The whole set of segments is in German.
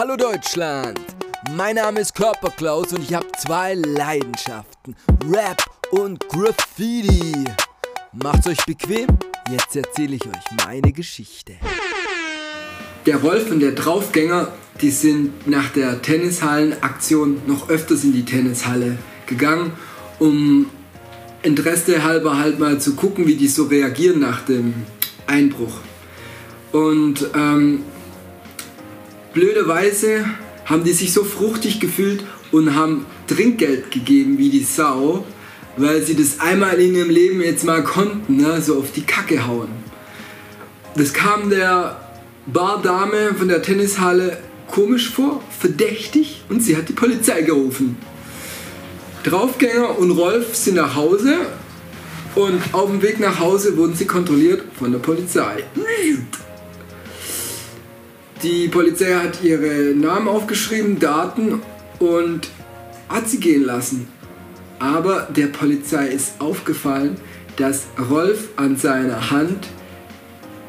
Hallo Deutschland! Mein Name ist Körperklaus und ich habe zwei Leidenschaften: Rap und Graffiti. Macht's euch bequem, jetzt erzähle ich euch meine Geschichte. Der Rolf und der Draufgänger, die sind nach der Tennishallenaktion noch öfters in die Tennishalle gegangen, um Interesse halber halt mal zu gucken, wie die so reagieren nach dem Einbruch. Und ähm, blöderweise haben die sich so fruchtig gefühlt und haben Trinkgeld gegeben wie die Sau, weil sie das einmal in ihrem Leben jetzt mal konnten, ne? so auf die Kacke hauen. Das kam der Bardame von der Tennishalle komisch vor, verdächtig und sie hat die Polizei gerufen. Draufgänger und Rolf sind nach Hause und auf dem Weg nach Hause wurden sie kontrolliert von der Polizei. Die Polizei hat ihre Namen aufgeschrieben, Daten und hat sie gehen lassen. Aber der Polizei ist aufgefallen, dass Rolf an seiner Hand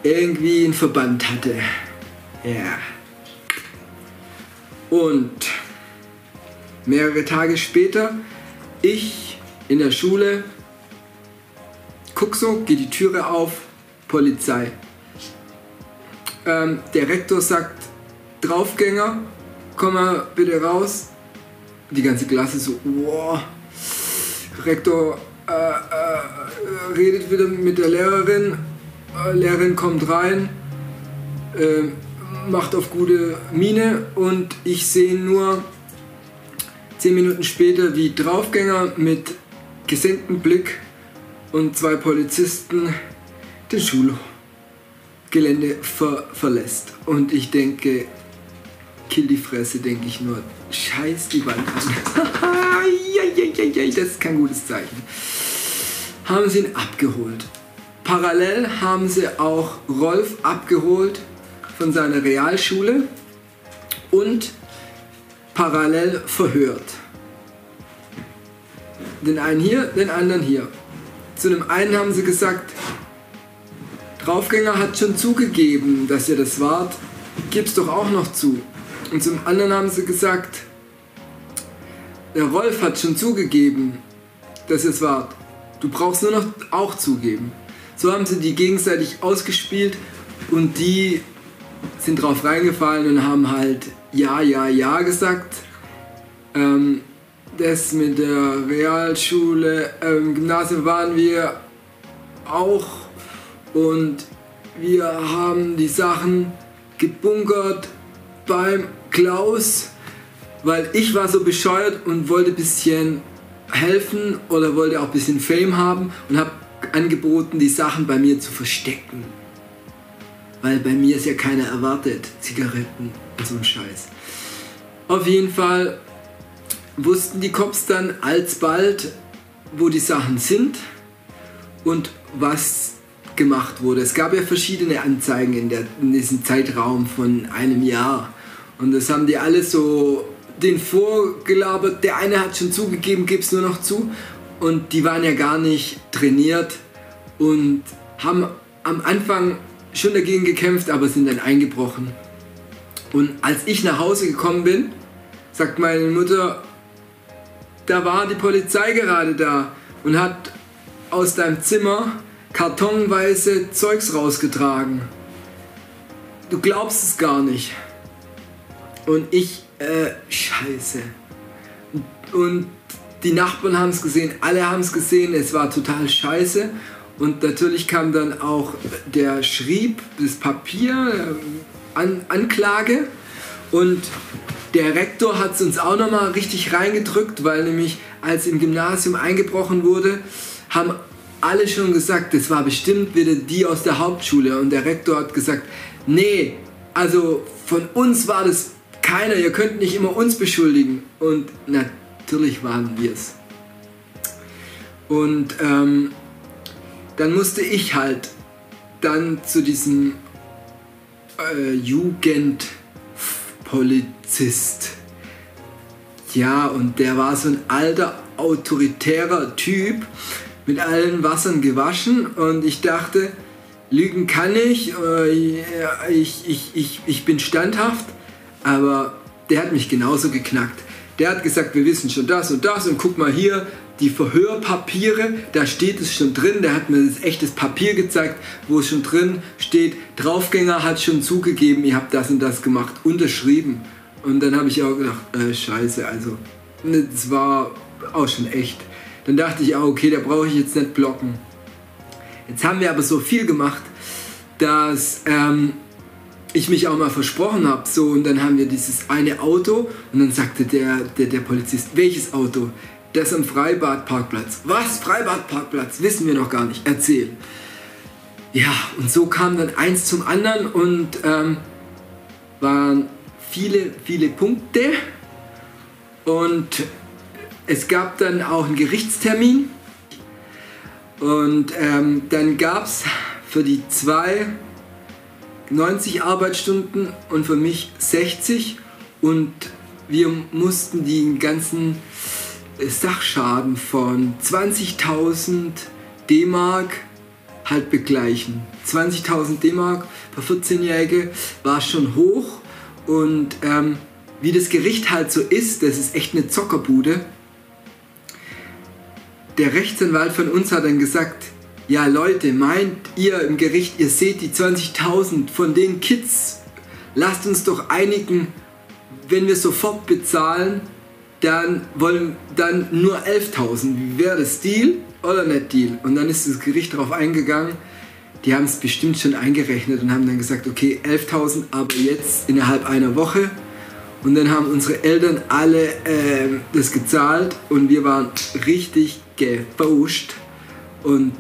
irgendwie einen Verband hatte. Ja. Und mehrere Tage später, ich in der Schule, guck so, geht die Türe auf, Polizei. Ähm, der Rektor sagt, Draufgänger, komm mal bitte raus. Die ganze Klasse so, wow. Rektor äh, äh, redet wieder mit der Lehrerin. Äh, Lehrerin kommt rein, äh, macht auf gute Miene und ich sehe nur zehn Minuten später, wie Draufgänger mit gesenktem Blick und zwei Polizisten den Schulgelände ver verlässt. Und ich denke, kill die Fresse, denke ich nur, scheiß die Wand an. das ist kein gutes Zeichen. Haben sie ihn abgeholt. Parallel haben sie auch Rolf abgeholt von seiner Realschule und parallel verhört. Den einen hier, den anderen hier. Zu dem einen haben sie gesagt, Draufgänger hat schon zugegeben, dass ihr das wart, gib's doch auch noch zu. Und zum anderen haben sie gesagt, der Rolf hat schon zugegeben, dass ihr es wart. Du brauchst nur noch auch zugeben. So haben sie die gegenseitig ausgespielt und die sind drauf reingefallen und haben halt ja, ja, ja gesagt. Ähm, das mit der Realschule, äh, im Gymnasium waren wir auch und wir haben die Sachen gebunkert beim Klaus, weil ich war so bescheuert und wollte ein bisschen helfen oder wollte auch ein bisschen Fame haben und habe angeboten, die Sachen bei mir zu verstecken. Weil bei mir ist ja keiner erwartet, Zigaretten und so ein Scheiß. Auf jeden Fall wussten die Cops dann alsbald, wo die Sachen sind und was gemacht wurde. Es gab ja verschiedene Anzeigen in, der, in diesem Zeitraum von einem Jahr. Und das haben die alle so den vorgelabert. Der eine hat schon zugegeben, es nur noch zu. Und die waren ja gar nicht trainiert und haben am Anfang schon dagegen gekämpft, aber sind dann eingebrochen. Und als ich nach Hause gekommen bin, sagt meine Mutter, da war die Polizei gerade da und hat aus deinem Zimmer kartonweise Zeugs rausgetragen. Du glaubst es gar nicht. Und ich, äh, scheiße. Und die Nachbarn haben es gesehen, alle haben es gesehen, es war total scheiße. Und natürlich kam dann auch der Schrieb, das Papier, äh, An Anklage. Und der Rektor hat es uns auch nochmal richtig reingedrückt, weil nämlich als im Gymnasium eingebrochen wurde, haben alle schon gesagt, das war bestimmt wieder die aus der Hauptschule. Und der Rektor hat gesagt, nee, also von uns war das keiner, ihr könnt nicht immer uns beschuldigen. Und natürlich waren wir es. Und ähm, dann musste ich halt dann zu diesem äh, Jugendpolizist. Ja, und der war so ein alter, autoritärer Typ, mit allen Wassern gewaschen und ich dachte, lügen kann ich, äh, ich, ich, ich, ich bin standhaft, aber der hat mich genauso geknackt. Der hat gesagt, wir wissen schon das und das und guck mal hier, die Verhörpapiere, da steht es schon drin, der hat mir das echtes Papier gezeigt, wo es schon drin steht, Draufgänger hat schon zugegeben, ihr habt das und das gemacht, unterschrieben. Und dann habe ich auch gedacht, äh, scheiße, also, das war auch schon echt. Dann dachte ich auch, okay, da brauche ich jetzt nicht blocken. Jetzt haben wir aber so viel gemacht, dass ähm, ich mich auch mal versprochen habe. So, und dann haben wir dieses eine Auto und dann sagte der, der, der Polizist, welches Auto? Das am Freibadparkplatz. Was? Freibadparkplatz? Wissen wir noch gar nicht. Erzähl. Ja, und so kam dann eins zum anderen und ähm, waren viele, viele Punkte. Und es gab dann auch einen Gerichtstermin. Und ähm, dann gab es für die zwei 90 Arbeitsstunden und für mich 60. Und wir mussten den ganzen Sachschaden von 20.000 D-Mark halt begleichen. 20.000 D-Mark für 14-Jährige war schon hoch und ähm, wie das Gericht halt so ist, das ist echt eine Zockerbude. Der Rechtsanwalt von uns hat dann gesagt, ja Leute, meint ihr im Gericht, ihr seht die 20.000 von den Kids, lasst uns doch einigen, wenn wir sofort bezahlen, dann wollen dann nur 11.000. Wäre das Deal oder nicht Deal? Und dann ist das Gericht darauf eingegangen. Die haben es bestimmt schon eingerechnet und haben dann gesagt, okay, 11.000, aber jetzt innerhalb einer Woche. Und dann haben unsere Eltern alle äh, das gezahlt und wir waren richtig gebauscht. Und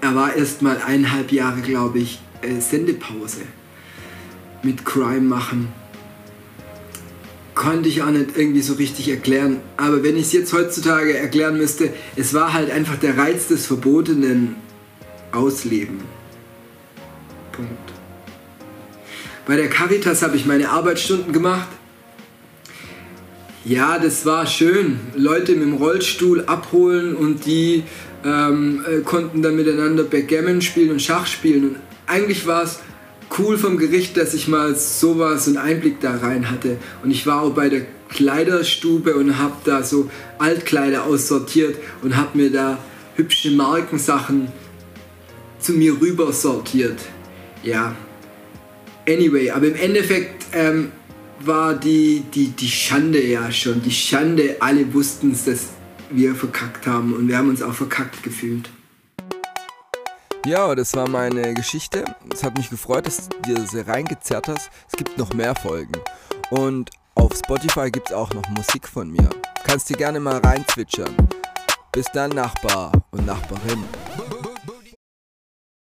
er war erst mal eineinhalb Jahre, glaube ich, äh, Sendepause mit Crime machen konnte ich auch nicht irgendwie so richtig erklären. Aber wenn ich es jetzt heutzutage erklären müsste, es war halt einfach der Reiz des Verbotenen ausleben. Punkt. Bei der Caritas habe ich meine Arbeitsstunden gemacht. Ja, das war schön. Leute mit dem Rollstuhl abholen und die ähm, äh, konnten dann miteinander Backgammon spielen und Schach spielen. Und eigentlich war es cool vom Gericht, dass ich mal sowas, einen Einblick da rein hatte. Und ich war auch bei der Kleiderstube und habe da so Altkleider aussortiert und habe mir da hübsche Markensachen zu mir rüber sortiert. Ja. Anyway, aber im Endeffekt ähm, war die, die, die Schande ja schon. Die Schande, alle wussten es, dass wir verkackt haben und wir haben uns auch verkackt gefühlt. Ja, das war meine Geschichte. Es hat mich gefreut, dass du dir sie reingezerrt hast. Es gibt noch mehr Folgen. Und auf Spotify gibt es auch noch Musik von mir. Kannst dir gerne mal reinzwitschern. Bis dann, Nachbar und Nachbarin.